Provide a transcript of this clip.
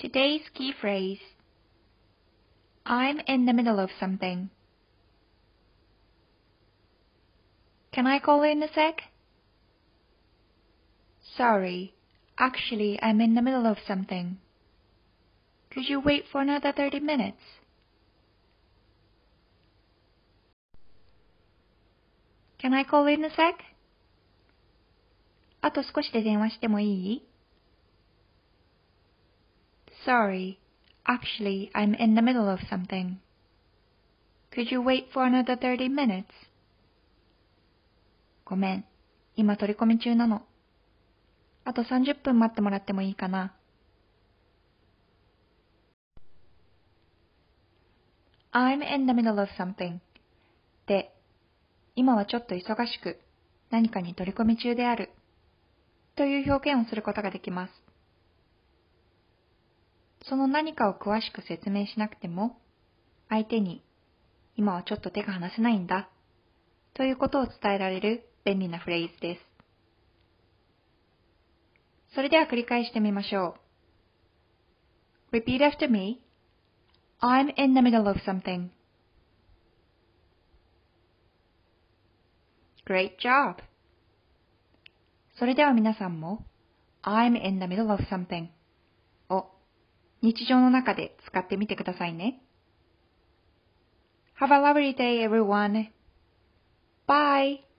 Today's key phrase I'm in the middle of something. Can I call in a sec? Sorry, actually I'm in the middle of something. Could you wait for another 30 minutes? Can I call in a sec? あと少しで電話してもいい Sorry, actually I'm in the middle of something. Could you wait for another 30 minutes? ごめん、今取り込み中なの。あと30分待ってもらってもいいかな I'm in the middle of something で、今はちょっと忙しく何かに取り込み中であるという表現をすることができます。その何かを詳しく説明しなくても、相手に今はちょっと手が離せないんだということを伝えられる便利なフレーズです。それでは繰り返してみましょう。Repeat after me. I'm in the middle of something. Great job! それでは皆さんも I'm in the middle of something を日常の中で使ってみてくださいね。Have a lovely day everyone! Bye!